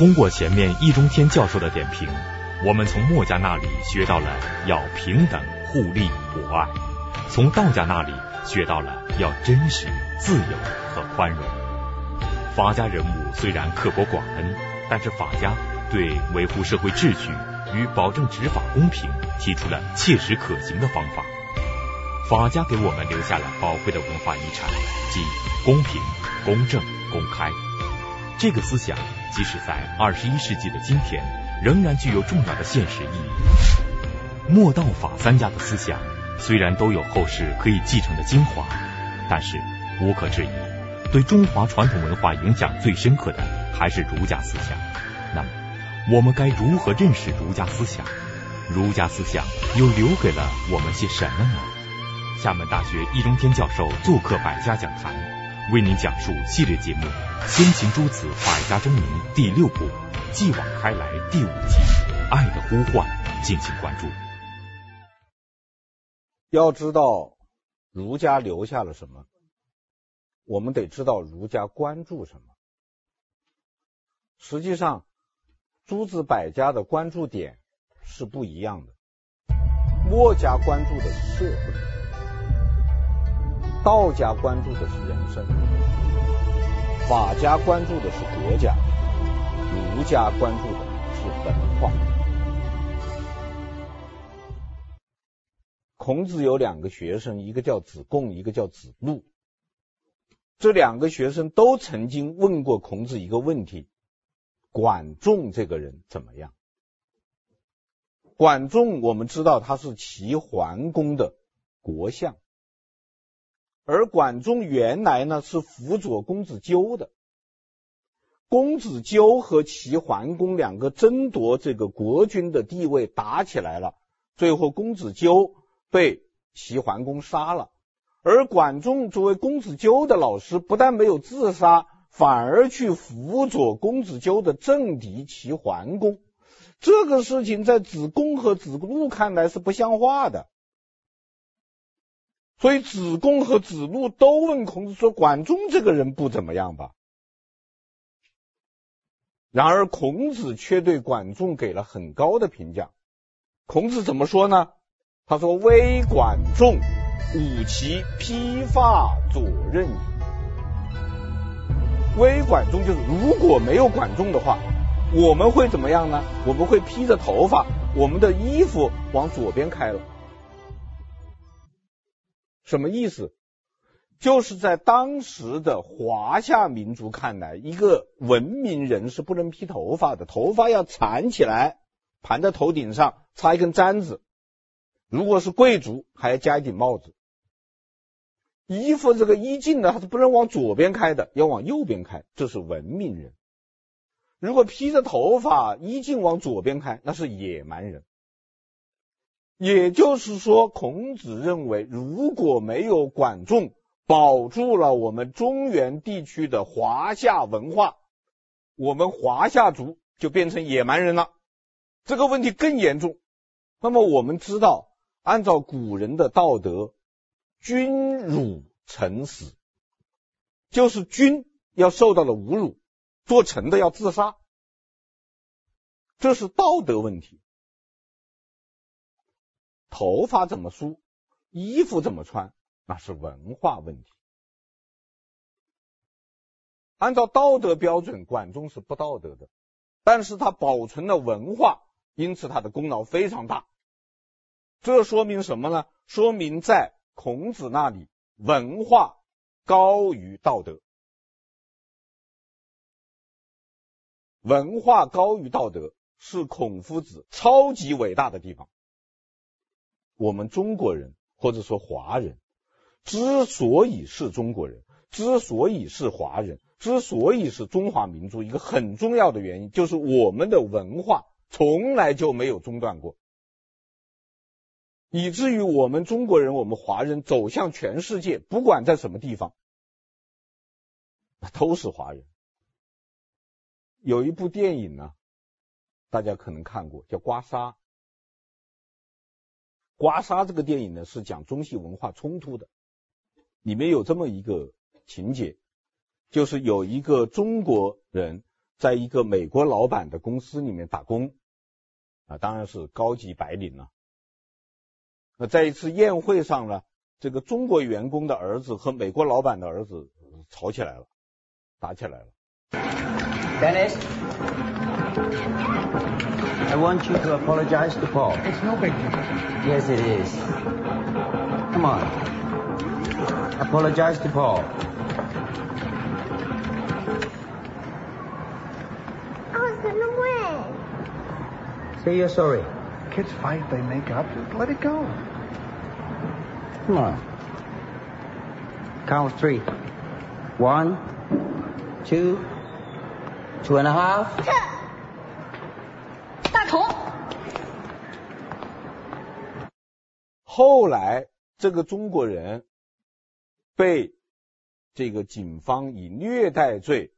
通过前面易中天教授的点评，我们从墨家那里学到了要平等、互利、博爱；从道家那里学到了要真实、自由和宽容。法家人物虽然刻薄寡恩，但是法家对维护社会秩序与保证执法公平提出了切实可行的方法。法家给我们留下了宝贵的文化遗产，即公平、公正、公开。这个思想，即使在二十一世纪的今天，仍然具有重要的现实意义。墨道法三家的思想虽然都有后世可以继承的精华，但是无可置疑，对中华传统文化影响最深刻的还是儒家思想。那么，我们该如何认识儒家思想？儒家思想又留给了我们些什么呢？厦门大学易中天教授做客百家讲坛，为您讲述系列节目《先秦诸子百家争鸣》第六部《继往开来》第五集《爱的呼唤》，敬请关注。要知道儒家留下了什么，我们得知道儒家关注什么。实际上，诸子百家的关注点是不一样的。墨家关注的是社会。道家关注的是人生，法家关注的是国家，儒家关注的是文化。孔子有两个学生，一个叫子贡，一个叫子路。这两个学生都曾经问过孔子一个问题：管仲这个人怎么样？管仲，我们知道他是齐桓公的国相。而管仲原来呢是辅佐公子纠的，公子纠和齐桓公两个争夺这个国君的地位打起来了，最后公子纠被齐桓公杀了，而管仲作为公子纠的老师，不但没有自杀，反而去辅佐公子纠的政敌齐桓公，这个事情在子贡和子路看来是不像话的。所以子贡和子路都问孔子说：“管仲这个人不怎么样吧？”然而孔子却对管仲给了很高的评价。孔子怎么说呢？他说：“微管仲，吾其披发左衽矣。”微管仲就是如果没有管仲的话，我们会怎么样呢？我们会披着头发，我们的衣服往左边开了。什么意思？就是在当时的华夏民族看来，一个文明人是不能披头发的，头发要缠起来，盘在头顶上，插一根簪子。如果是贵族，还要加一顶帽子。衣服这个衣襟呢，它是不能往左边开的，要往右边开，这是文明人。如果披着头发，衣襟往左边开，那是野蛮人。也就是说，孔子认为，如果没有管仲保住了我们中原地区的华夏文化，我们华夏族就变成野蛮人了。这个问题更严重。那么我们知道，按照古人的道德，君辱臣死，就是君要受到了侮辱，做臣的要自杀，这是道德问题。头发怎么梳，衣服怎么穿，那是文化问题。按照道德标准，管仲是不道德的，但是他保存了文化，因此他的功劳非常大。这说明什么呢？说明在孔子那里，文化高于道德，文化高于道德是孔夫子超级伟大的地方。我们中国人或者说华人之所以是中国人，之所以是华人，之所以是中华民族，一个很重要的原因就是我们的文化从来就没有中断过，以至于我们中国人，我们华人走向全世界，不管在什么地方，都是华人。有一部电影呢，大家可能看过，叫《刮痧》。刮痧这个电影呢，是讲中西文化冲突的，里面有这么一个情节，就是有一个中国人在一个美国老板的公司里面打工，啊，当然是高级白领了。那在一次宴会上呢，这个中国员工的儿子和美国老板的儿子吵起来了，打起来了。Dennis, I want you to apologize to Paul. It's no big deal. Yes, it is. Come on. Apologize to Paul. I was gonna win. Say you're sorry. Kids fight, they make up. Just let it go. Come on. Count three. One, two, two and a half. 大同，后来这个中国人被这个警方以虐待罪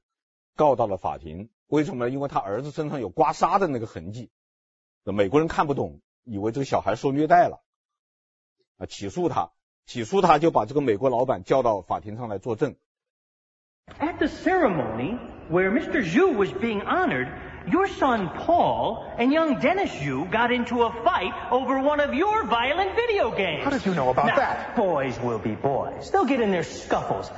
告到了法庭。为什么呢？因为他儿子身上有刮痧的那个痕迹，美国人看不懂，以为这个小孩受虐待了，啊，起诉他，起诉他就把这个美国老板叫到法庭上来作证。At the ceremony where Mr. Zhu was being honored, your son Paul and young Dennis Zhu got into a fight over one of your violent video games. How did you know about now, that? Boys will be boys. They'll get in their scuffles.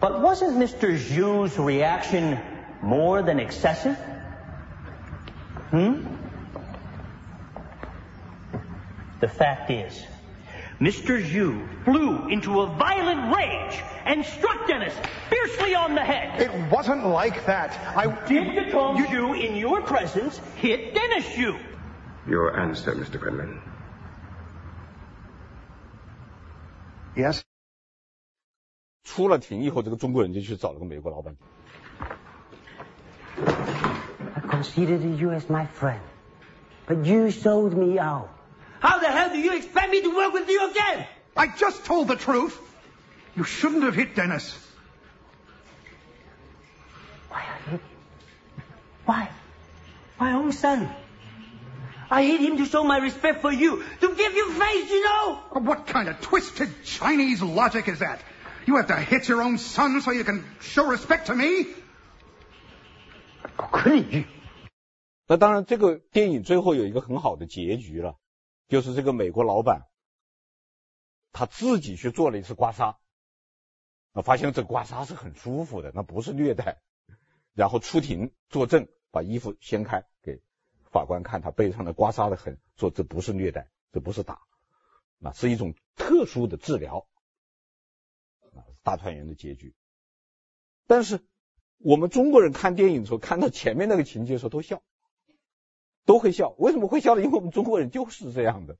But wasn't Mr. Zhu's reaction more than excessive? Hmm? The fact is, Mr. Zhu flew into a violent rage and struck Dennis fiercely on the head. It wasn't like that. I Did the Tom You- Zhu in your presence hit Dennis Zhu? Your answer, Mr. Quinlan. Yes. 出了庭以后，这个中国人就去找了个美国老板。 I considered you as my friend, but you sold me out. How the hell do you expect me to work with you again? I just told the truth. You shouldn't have hit Dennis. Why I hit him? Why? My own son. I hit him to show my respect for you, to give you face, you know? What kind of twisted Chinese logic is that? You have to hit your own son so you can show respect to me? 可以。那当然，这个电影最后有一个很好的结局了， 就是这个美国老板他自己去做了一次刮痧，啊，发现这刮痧是很舒服的，那不是虐待，然后出庭作证，把衣服掀开给法官看他背上的刮痧的痕，说这不是虐待，这不是打，那是一种特殊的治疗，啊，大团圆的结局。但是我们中国人看电影的时候，看到前面那个情节的时候都笑。都会笑，为什么会笑呢？因为我们中国人就是这样的，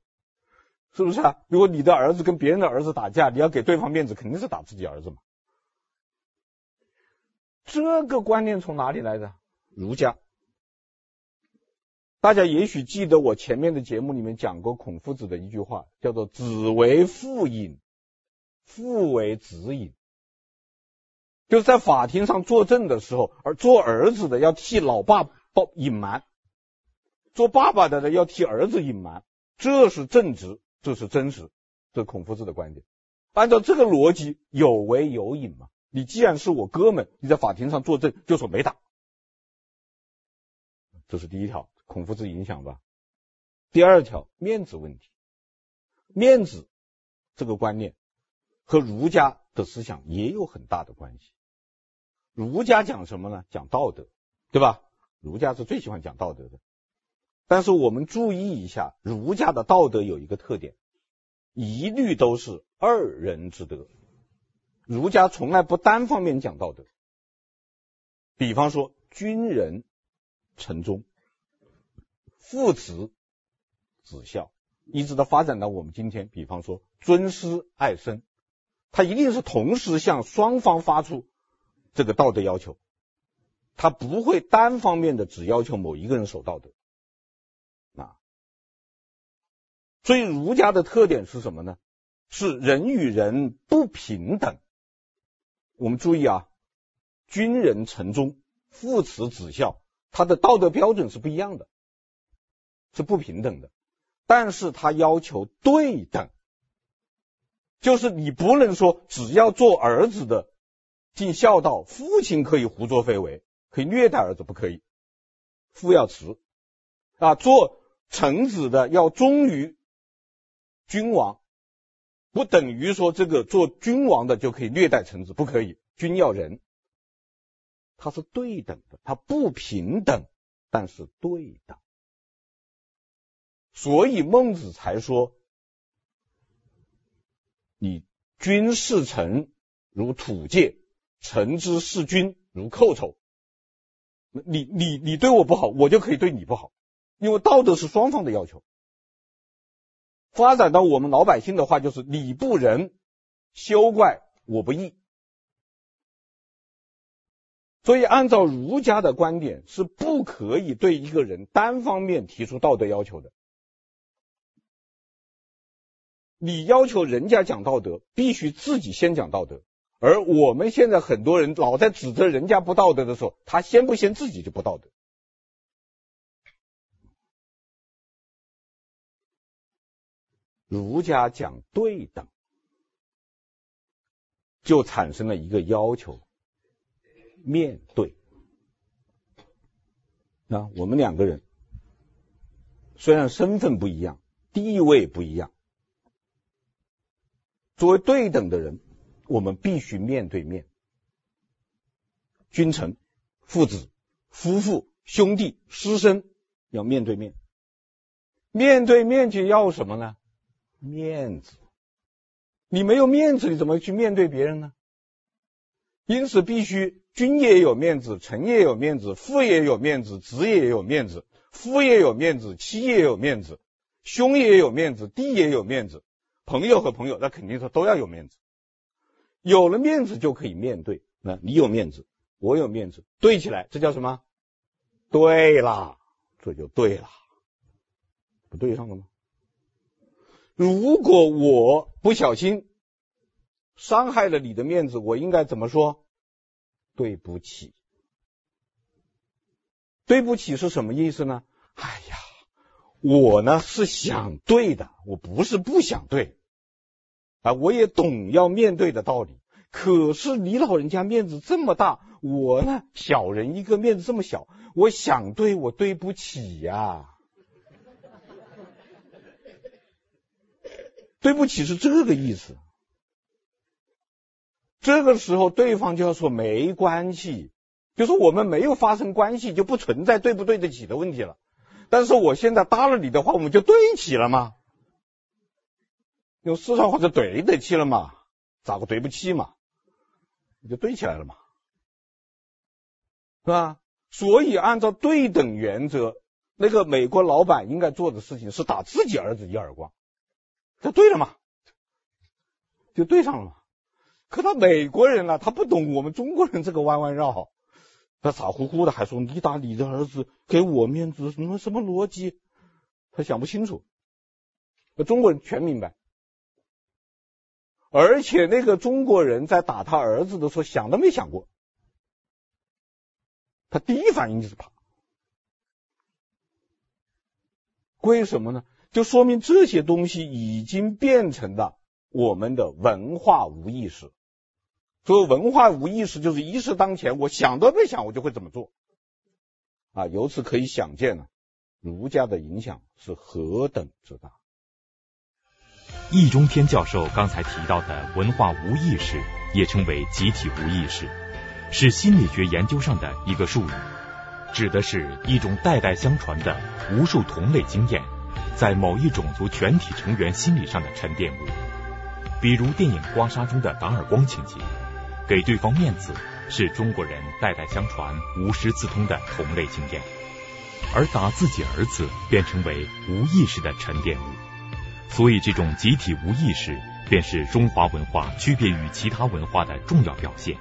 是不是啊？如果你的儿子跟别人的儿子打架，你要给对方面子，肯定是打自己儿子嘛。这个观念从哪里来的？儒家。大家也许记得我前面的节目里面讲过孔夫子的一句话，叫做“子为父隐，父为子隐”，就是在法庭上作证的时候，而做儿子的要替老爸报隐瞒。做爸爸的呢，要替儿子隐瞒，这是正直，这是真实，这孔夫子的观点。按照这个逻辑，有为有隐嘛。你既然是我哥们，你在法庭上作证，就说没打，这是第一条，孔夫子影响吧。第二条，面子问题，面子这个观念和儒家的思想也有很大的关系。儒家讲什么呢？讲道德，对吧？儒家是最喜欢讲道德的。但是我们注意一下，儒家的道德有一个特点，一律都是二人之德。儒家从来不单方面讲道德。比方说，君人臣忠，父慈子孝，一直到发展到我们今天，比方说尊师爱生，他一定是同时向双方发出这个道德要求，他不会单方面的只要求某一个人守道德。所以儒家的特点是什么呢？是人与人不平等。我们注意啊，君人臣忠，父慈子孝，他的道德标准是不一样的，是不平等的。但是他要求对等，就是你不能说只要做儿子的尽孝道，父亲可以胡作非为，可以虐待儿子，不可以。父要慈啊，做臣子的要忠于君王，不等于说这个做君王的就可以虐待臣子，不可以。君要仁，他是对等的，他不平等，但是对等。所以孟子才说：“你君事臣如土芥，臣之事君如寇仇。”你你你对我不好，我就可以对你不好，因为道德是双方的要求。发展到我们老百姓的话，就是你不仁，休怪我不义。所以，按照儒家的观点，是不可以对一个人单方面提出道德要求的。你要求人家讲道德，必须自己先讲道德。而我们现在很多人老在指责人家不道德的时候，他先不先自己就不道德。儒家讲对等，就产生了一个要求：面对。那我们两个人虽然身份不一样，地位不一样，作为对等的人。我们必须面对面，君臣、父子、夫妇、兄弟、师生要面对面。面对面就要什么呢？面子。你没有面子，你怎么去面对别人呢？因此，必须君也有面子，臣也有面子，父也有面子，子也有面子，夫也有面子，妻也有面子，兄也有面子，弟也有面子，朋友和朋友，那肯定是都要有面子。有了面子就可以面对，那你有面子，我有面子，对起来，这叫什么？对了，这就对了，不对上了吗？如果我不小心伤害了你的面子，我应该怎么说？对不起。对不起是什么意思呢？哎呀，我呢是想对的，我不是不想对。啊，我也懂要面对的道理，可是你老人家面子这么大，我呢小人一个面子这么小，我想对我对不起呀，对不起是这个意思。这个时候对方就要说没关系，就说我们没有发生关系，就不存在对不对得起的问题了。但是我现在搭了你的话，我们就对起了吗？用四川话就对得起了嘛，咋个对不起嘛？就对起来了嘛，是吧？所以按照对等原则，那个美国老板应该做的事情是打自己儿子一耳光，这对了嘛？就对上了嘛。可他美国人呢、他不懂我们中国人这个弯弯绕，他傻乎乎的还说你打你的儿子给我面子，什么什么逻辑？他想不清楚。那中国人全明白。而且那个中国人在打他儿子的时候，想都没想过，他第一反应就是怕。为什么呢？就说明这些东西已经变成了我们的文化无意识。所谓文化无意识，就是一事当前，我想都没想，我就会怎么做。啊，由此可以想见呢，儒家的影响是何等之大。易中天教授刚才提到的文化无意识，也称为集体无意识，是心理学研究上的一个术语，指的是一种代代相传的无数同类经验，在某一种族全体成员心理上的沉淀物。比如电影《刮痧》中的打耳光情节，给对方面子是中国人代代相传、无师自通的同类经验，而打自己儿子便成为无意识的沉淀物。所以，这种集体无意识便是中华文化区别于其他文化的重要表现。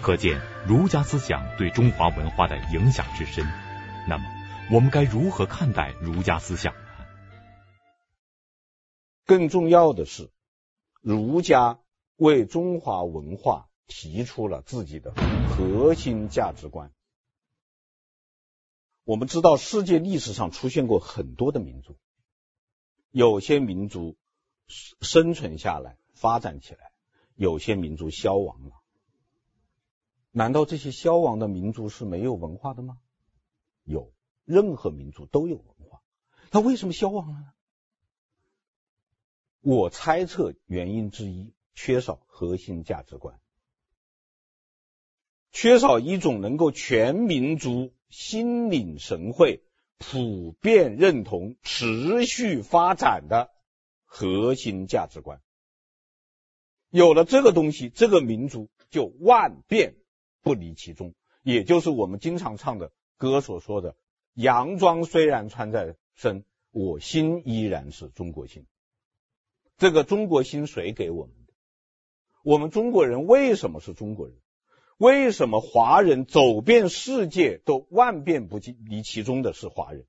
可见儒家思想对中华文化的影响之深。那么，我们该如何看待儒家思想？更重要的是，儒家为中华文化提出了自己的核心价值观。我们知道，世界历史上出现过很多的民族。有些民族生存下来、发展起来，有些民族消亡了。难道这些消亡的民族是没有文化的吗？有，任何民族都有文化。它为什么消亡了呢？我猜测原因之一，缺少核心价值观，缺少一种能够全民族心领神会、普遍认同、持续发展的核心价值观。有了这个东西，这个民族就万变不离其宗，也就是我们经常唱的歌所说的：“洋装虽然穿在身，我心依然是中国心。”这个中国心谁给我们的？我们中国人为什么是中国人？为什么华人走遍世界都万变不离其中的是华人？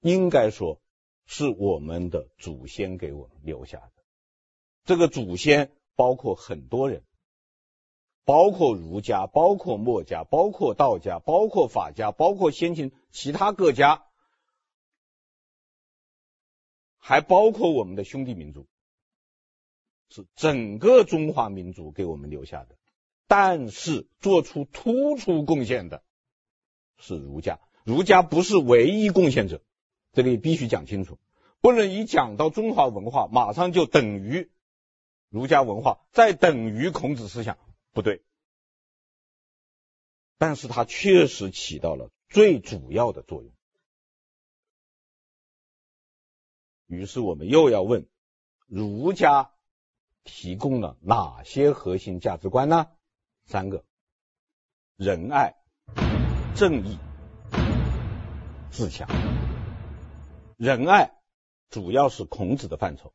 应该说。是我们的祖先给我们留下的。这个祖先包括很多人，包括儒家，包括墨家，包括道家，包括法家，包括先秦其他各家，还包括我们的兄弟民族，是整个中华民族给我们留下的。但是做出突出贡献的是儒家，儒家不是唯一贡献者。这里必须讲清楚，不能一讲到中华文化，马上就等于儒家文化，再等于孔子思想，不对。但是它确实起到了最主要的作用。于是我们又要问：儒家提供了哪些核心价值观呢？三个：仁爱、正义、自强。仁爱主要是孔子的范畴，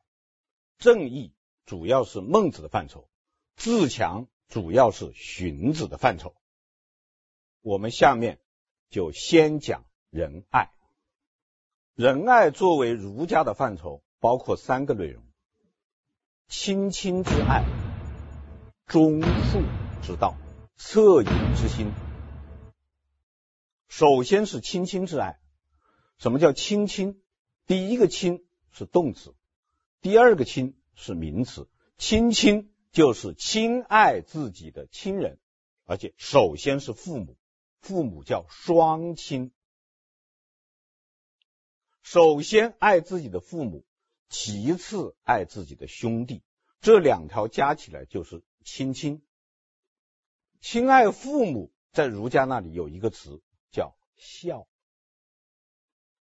正义主要是孟子的范畴，自强主要是荀子的范畴。我们下面就先讲仁爱。仁爱作为儒家的范畴，包括三个内容：亲亲之爱、忠恕之道、恻隐之心。首先是亲亲之爱。什么叫亲亲？第一个亲是动词，第二个亲是名词。亲亲就是亲爱自己的亲人，而且首先是父母，父母叫双亲。首先爱自己的父母，其次爱自己的兄弟，这两条加起来就是亲亲。亲爱父母在儒家那里有一个词叫孝。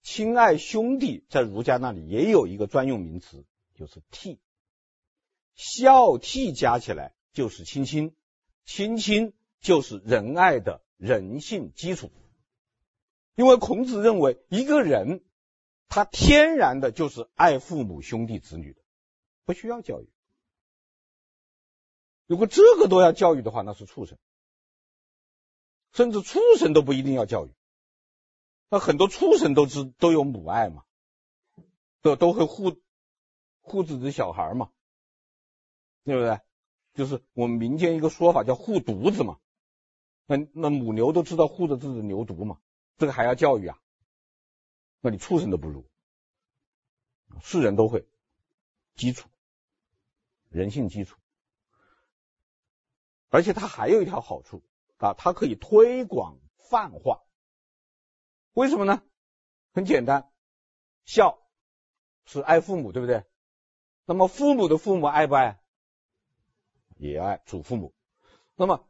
亲爱兄弟，在儒家那里也有一个专用名词，就是悌。孝悌加起来就是亲亲，亲亲就是仁爱的人性基础。因为孔子认为，一个人他天然的就是爱父母兄弟子女的，不需要教育。如果这个都要教育的话，那是畜生，甚至畜生都不一定要教育。那很多畜生都知都有母爱嘛，都都会护护自己的小孩嘛，对不对？就是我们民间一个说法叫护犊子嘛。那那母牛都知道护着自己的牛犊嘛，这个还要教育啊？那你畜生都不如，是人都会，基础，人性基础，而且它还有一条好处啊，它可以推广泛化。为什么呢？很简单，孝是爱父母，对不对？那么父母的父母爱不爱？也爱祖父母。那么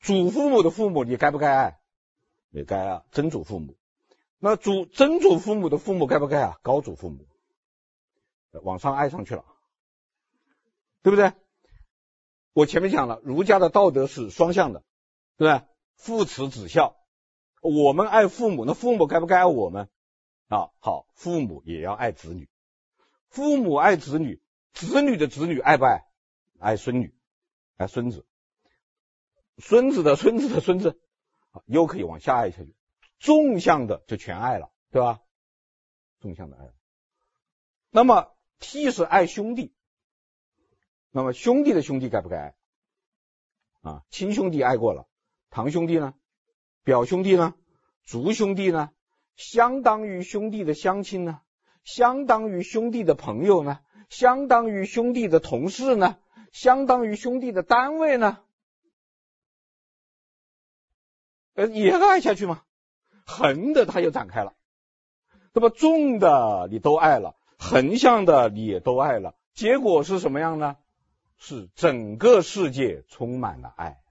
祖父母的父母，你该不该爱？也该啊，曾祖父母。那祖曾祖父母的父母该不该啊？高祖父母。往上爱上去了，对不对？我前面讲了，儒家的道德是双向的，对不对？父慈子孝。我们爱父母，那父母该不该爱我们啊？好，父母也要爱子女，父母爱子女，子女的子女爱不爱？爱孙女，爱孙子，孙子的孙子的孙子，又可以往下爱下去，纵向的就全爱了，对吧？纵向的爱。那么悌是爱兄弟，那么兄弟的兄弟该不该爱？啊，亲兄弟爱过了，堂兄弟呢？表兄弟呢？族兄弟呢？相当于兄弟的乡亲呢？相当于兄弟的朋友呢？相当于兄弟的同事呢？相当于兄弟的单位呢？呃，也爱下去吗？横的它又展开了，那么纵的你都爱了，横向的你也都爱了，结果是什么样呢？是整个世界充满了爱。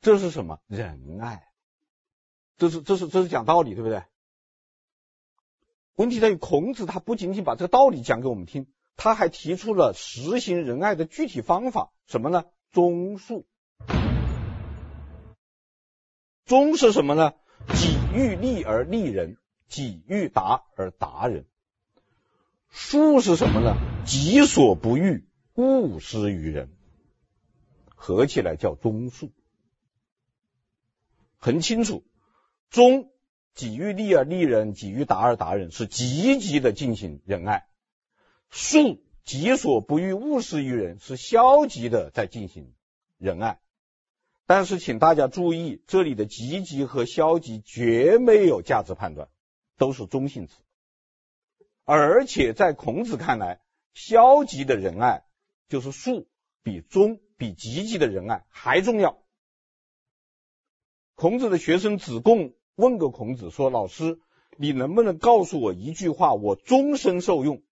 这是什么？仁爱。这是这是这是讲道理，对不对？问题在于孔子他不仅仅把这个道理讲给我们听，他还提出了实行仁爱的具体方法，什么呢？忠恕。忠是什么呢？己欲立而立人，己欲达而达人。恕是什么呢？己所不欲，勿施于人。合起来叫忠恕。很清楚，忠，己欲立而立人，己欲达而达人，是积极的进行仁爱；恕，己所不欲，勿施于人，是消极的在进行仁爱。但是，请大家注意，这里的积极和消极绝没有价值判断，都是中性词。而且，在孔子看来，消极的仁爱就是恕，比忠、比积极的仁爱还重要。孔子的学生子贡问过孔子说：“老师，你能不能告诉我一句话，我终身受用，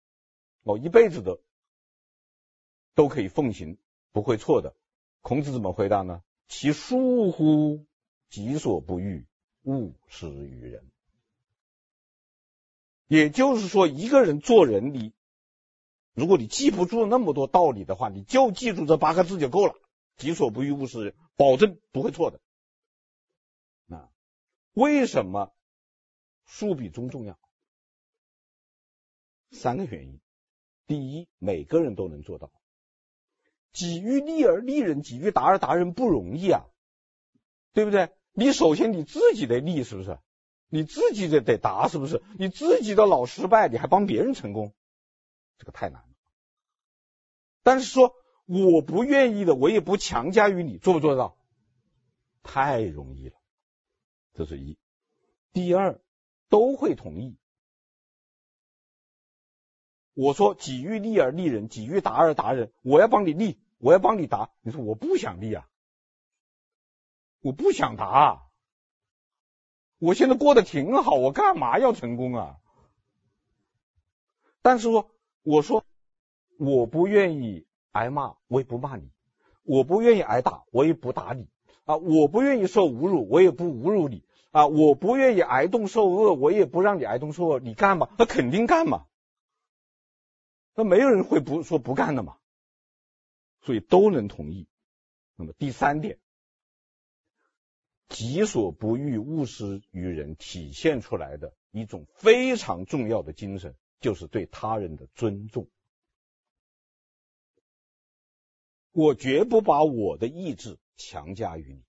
我一辈子的都可以奉行，不会错的？”孔子怎么回答呢？其恕乎？己所不欲，勿施于人。也就是说，一个人做人，你如果你记不住那么多道理的话，你就记住这八个字就够了：己所不欲，勿施人，保证不会错的。啊，为什么恕比忠重要？三个原因：第一，每个人都能做到。己欲立而立人，己欲达而达人不容易啊，对不对？你首先你自己得立，是不是？你自己得得达，是不是？你自己的老失败，你还帮别人成功，这个太难了。但是说我不愿意的，我也不强加于你，做不做到？太容易了，这是一。第二，都会同意。我说己欲立而立人，己欲达而达人，我要帮你立。我要帮你达，你说我不想立啊，我不想达，我现在过得挺好，我干嘛要成功啊？但是说，我说我不愿意挨骂，我也不骂你；我不愿意挨打，我也不打你啊；我不愿意受侮辱，我也不侮辱你啊；我不愿意挨冻受饿，我也不让你挨冻受饿。你干嘛？那肯定干嘛？那没有人会不说不干的嘛。所以都能同意。那么第三点，己所不欲，勿施于人，体现出来的一种非常重要的精神，就是对他人的尊重。我绝不把我的意志强加于你，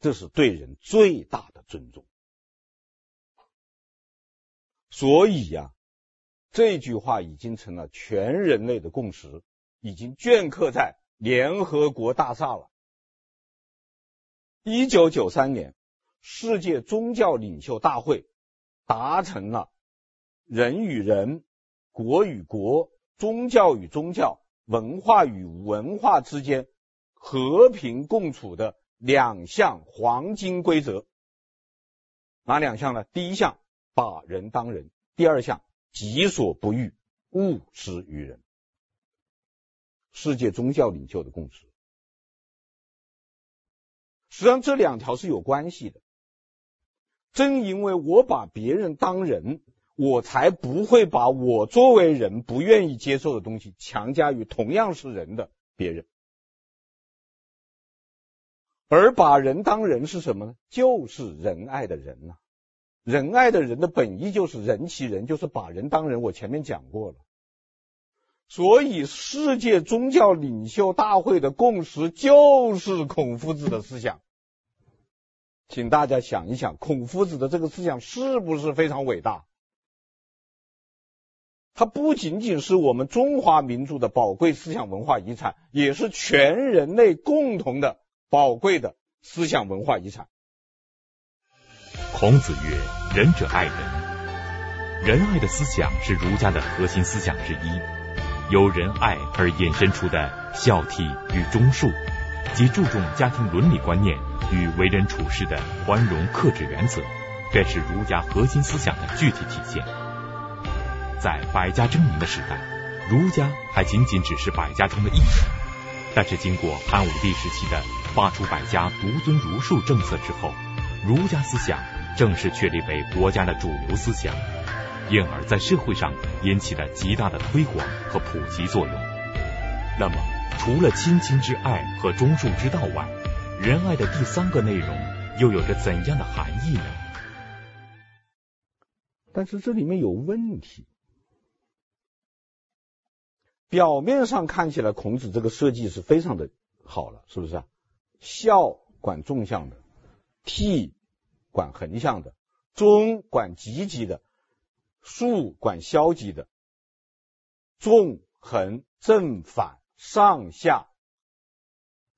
这是对人最大的尊重。所以呀、这句话已经成了全人类的共识。已经镌刻在联合国大厦了。一九九三年，世界宗教领袖大会达成了人与人、国与国、宗教与宗教、文化与文化之间和平共处的两项黄金规则。哪两项呢？第一项，把人当人；第二项，己所不欲，勿施于人。世界宗教领袖的共识，实际上这两条是有关系的。正因为我把别人当人，我才不会把我作为人不愿意接受的东西强加于同样是人的别人。而把人当人是什么呢？就是仁爱的人呐、仁爱的人的本意就是人其人，就是把人当人。我前面讲过了。所以，世界宗教领袖大会的共识就是孔夫子的思想。请大家想一想，孔夫子的这个思想是不是非常伟大？它不仅仅是我们中华民族的宝贵思想文化遗产，也是全人类共同的宝贵的思想文化遗产。孔子曰：“仁者爱人。仁爱的思想是儒家的核心思想之一。”由仁爱而衍生出的孝悌与忠恕，及注重家庭伦理观念与为人处事的宽容克制原则，便是儒家核心思想的具体体现。在百家争鸣的时代，儒家还仅仅只是百家中的一种。但是经过汉武帝时期的发出百家独尊儒术政策之后，儒家思想正式确立为国家的主流思想，因而，在社会上引起了极大的推广和普及作用。那么，除了亲情之爱和忠恕之道外，仁爱的第三个内容又有着怎样的含义呢？但是这里面有问题。表面上看起来，孔子这个设计是非常的好了，是不是啊？孝管纵向的，悌管横向的，中管积极的，竖管消极的，纵横正反上下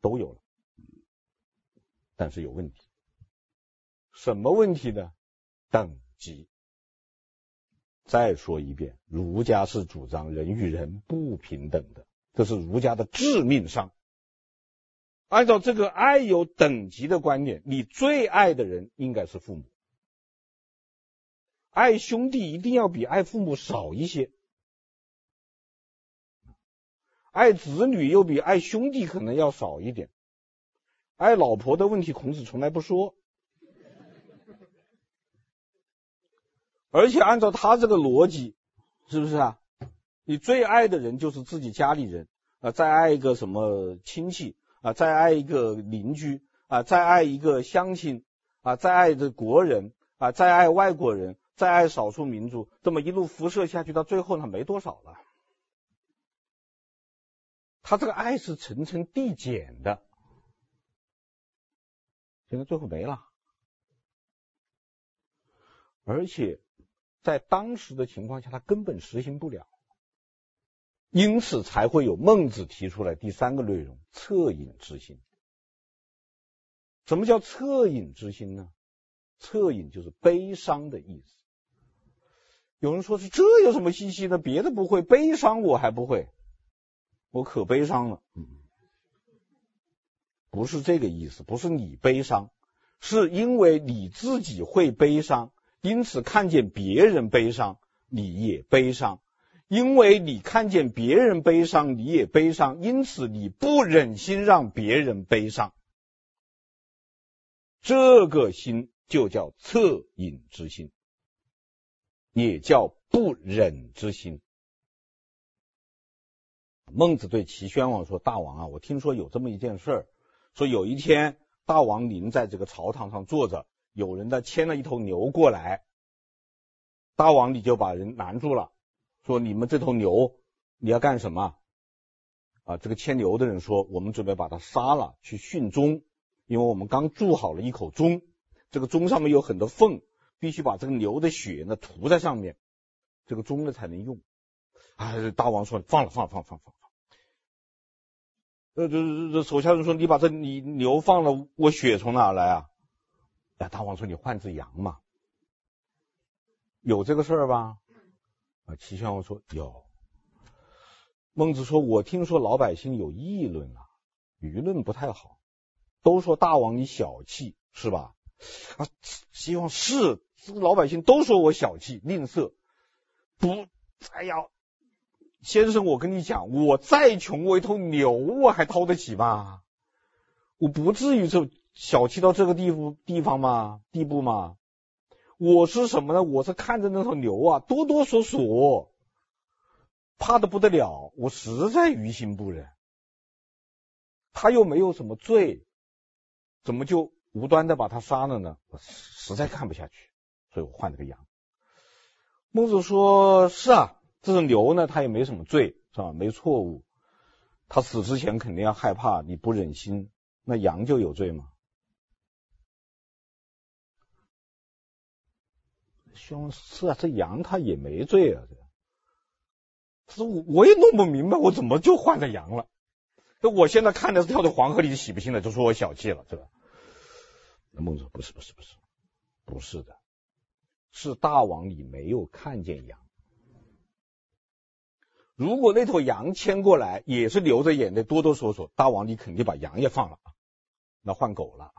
都有了。但是有问题，什么问题呢？等级。再说一遍，儒家是主张人与人不平等的，这是儒家的致命伤。按照这个爱有等级的观念，你最爱的人应该是父母，爱兄弟一定要比爱父母少一些，爱子女又比爱兄弟可能要少一点，爱老婆的问题，孔子从来不说。而且按照他这个逻辑，是不是啊？你最爱的人就是自己家里人啊，再爱一个什么亲戚啊，再爱一个邻居啊，再爱一个乡亲啊，再爱的国人啊，再爱外国人，再爱少数民族，这么一路辐射下去，到最后呢，没多少了。他这个爱是层层递减的，现在最后没了，而且。在当时的情况下，他根本实行不了，因此才会有孟子提出来第三个内容：恻隐之心。什么叫恻隐之心呢？恻隐就是悲伤的意思。有人说是这有什么稀奇的？别的不会，悲伤我还不会，我可悲伤了。嗯，不是这个意思，不是你悲伤，是因为你自己会悲伤。因此，看见别人悲伤，你也悲伤；因为你看见别人悲伤，你也悲伤。因此，你不忍心让别人悲伤。这个心就叫恻隐之心，也叫不忍之心。孟子对齐宣王说：“大王啊，我听说有这么一件事儿，说有一天大王您在这个朝堂上坐着。”有人呢牵了一头牛过来，大王你就把人拦住了，说你们这头牛你要干什么？啊，这个牵牛的人说，我们准备把它杀了去殉钟，因为我们刚铸好了一口钟，这个钟上面有很多缝，必须把这个牛的血呢涂在上面，这个钟呢才能用。啊，大王说放了放了放了放放了。呃，这这这手下人说你把这你牛放了，我血从哪来啊？哎，大王说：“你换只羊嘛，有这个事儿吧？”啊，齐宣王说：“有。”孟子说：“我听说老百姓有议论啊，舆论不太好，都说大王你小气，是吧？”啊，齐王是，这个老百姓都说我小气吝啬，不，哎呀，先生，我跟你讲，我再穷，我一头牛我还掏得起吗？我不至于这。小气到这个地步地方吗？地步吗？我是什么呢？我是看着那头牛啊，哆哆嗦嗦，怕的不得了，我实在于心不忍。他又没有什么罪，怎么就无端的把他杀了呢？我实在看不下去，所以我换了个羊。孟子说：“是啊，这头牛呢，他也没什么罪，是吧？没错误，他死之前肯定要害怕，你不忍心，那羊就有罪吗？”凶是啊，这羊它也没罪啊，这，我我也弄不明白，我怎么就换了羊了？那我现在看着是跳到黄河里洗不清了，就说我小气了，对吧？那孟子说不是不是不是不是的，是大王你没有看见羊，如果那头羊牵过来，也是流着眼泪哆哆嗦嗦，大王你肯定把羊也放了，那换狗了。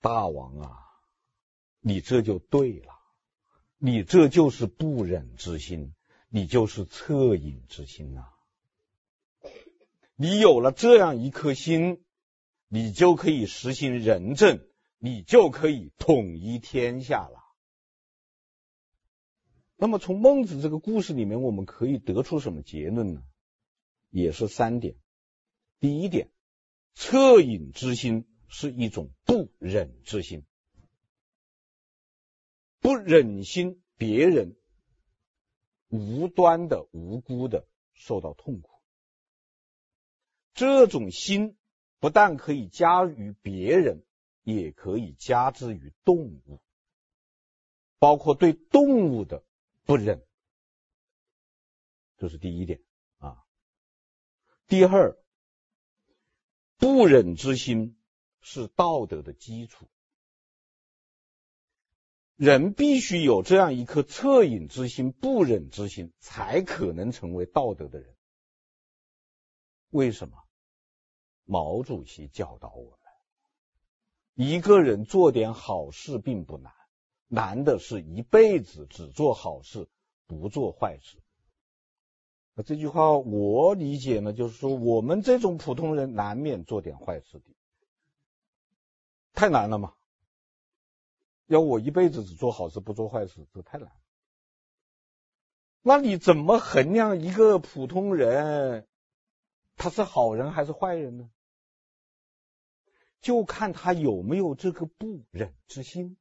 大王啊，你这就对了，你这就是不忍之心，你就是恻隐之心呐、啊。你有了这样一颗心，你就可以实行仁政，你就可以统一天下了。那么从孟子这个故事里面，我们可以得出什么结论呢？也是三点。第一点，恻隐之心是一种不忍之心，不忍心别人无端的、无辜的受到痛苦。这种心不但可以加于别人，也可以加之于动物，包括对动物的。不忍，这是第一点啊。第二，不忍之心是道德的基础，人必须有这样一颗恻隐之心、不忍之心，才可能成为道德的人。为什么？毛主席教导我们，一个人做点好事并不难。难的是一辈子只做好事，不做坏事。那这句话我理解呢，就是说我们这种普通人难免做点坏事的，太难了嘛。要我一辈子只做好事，不做坏事，这太难。那你怎么衡量一个普通人他是好人还是坏人呢？就看他有没有这个不忍之心。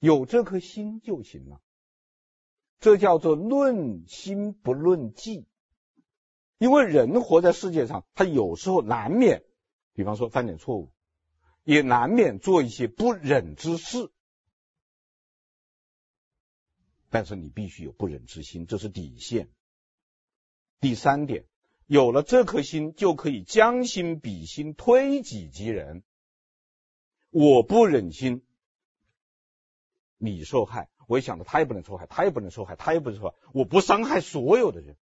有这颗心就行了，这叫做论心不论迹。因为人活在世界上，他有时候难免，比方说犯点错误，也难免做一些不忍之事。但是你必须有不忍之心，这是底线。第三点，有了这颗心，就可以将心比心，推己及人。我不忍心。你受害，我也想着他也不能受害，他也不能受害，他也不能受害。我不伤害所有的人，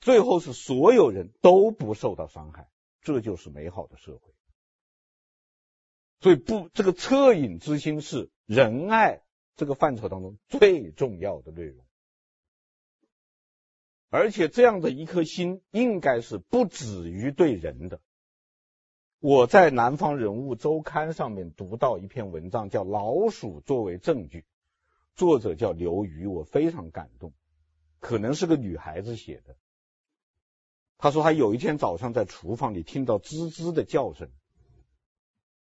最后是所有人都不受到伤害，这就是美好的社会。所以不，这个恻隐之心是仁爱这个范畴当中最重要的内容，而且这样的一颗心应该是不止于对人的。我在《南方人物周刊》上面读到一篇文章，叫《老鼠作为证据》，作者叫刘瑜，我非常感动，可能是个女孩子写的。她说她有一天早上在厨房里听到吱吱的叫声，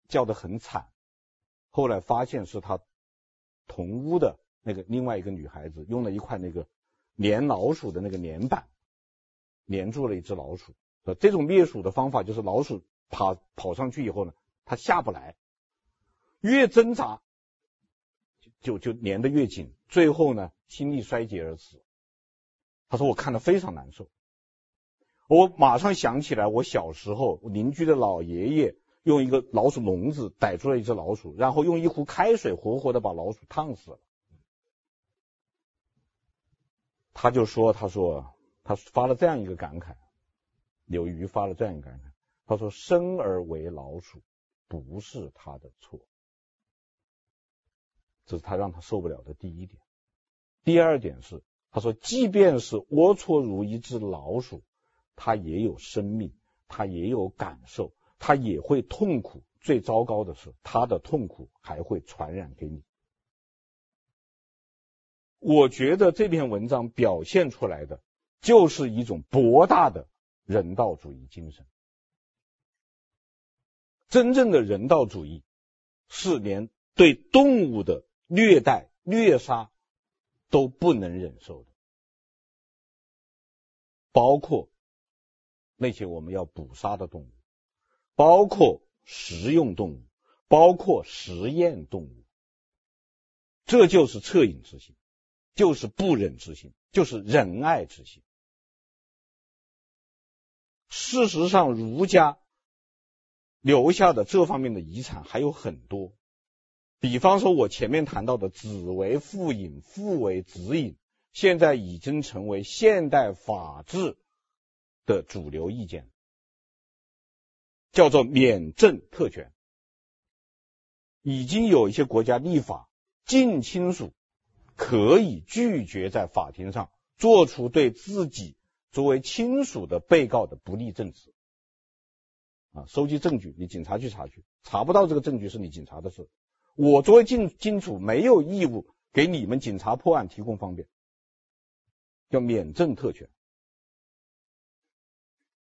叫得很惨，后来发现是他同屋的那个另外一个女孩子用了一块那个粘老鼠的那个粘板粘住了一只老鼠。这种灭鼠的方法就是老鼠。爬跑上去以后呢，他下不来，越挣扎就就粘得越紧，最后呢心力衰竭而死。他说我看了非常难受，我马上想起来我小时候邻居的老爷爷用一个老鼠笼子逮住了一只老鼠，然后用一壶开水活活的把老鼠烫死了。他就说他说他发了这样一个感慨，刘瑜发了这样一个感慨。他说：“生而为老鼠，不是他的错。”这是他让他受不了的第一点。第二点是，他说：“即便是龌龊如一只老鼠，他也有生命，他也有感受，他也会痛苦。最糟糕的是，他的痛苦还会传染给你。”我觉得这篇文章表现出来的就是一种博大的人道主义精神。真正的人道主义是连对动物的虐待、虐杀都不能忍受的，包括那些我们要捕杀的动物，包括食用动物，包括实验动物。这就是恻隐之心，就是不忍之心，就是仁爱之心。事实上，儒家。留下的这方面的遗产还有很多，比方说，我前面谈到的子为父隐，父为子隐，现在已经成为现代法治的主流意见，叫做免赠特权。已经有一些国家立法，近亲属可以拒绝在法庭上做出对自己作为亲属的被告的不利证词。啊，收集证据，你警察去查去，查不到这个证据是你警察的事。我作为近亲属没有义务给你们警察破案提供方便，叫免赠特权，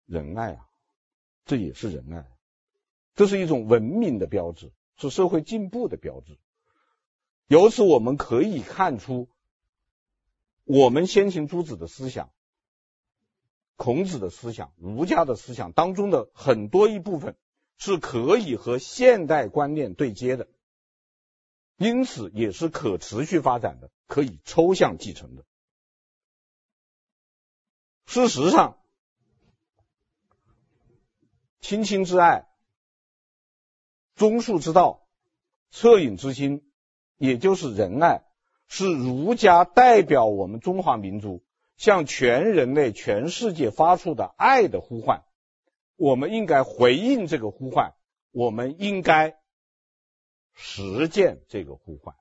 仁爱啊，这也是仁爱，这是一种文明的标志，是社会进步的标志。由此我们可以看出，我们先秦诸子的思想、孔子的思想、儒家的思想当中的很多一部分是可以和现代观念对接的。因此，也是可持续发展的，可以抽象继承的。事实上，亲亲之爱、忠恕之道、恻隐之心，也就是仁爱，是儒家代表我们中华民族向全人类、全世界发出的爱的呼唤。我们应该回应这个呼唤，我们应该。实践这个呼唤，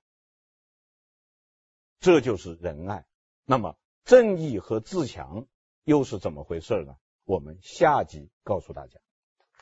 这就是仁爱。那么，正义和自强又是怎么回事呢？我们下集告诉大家。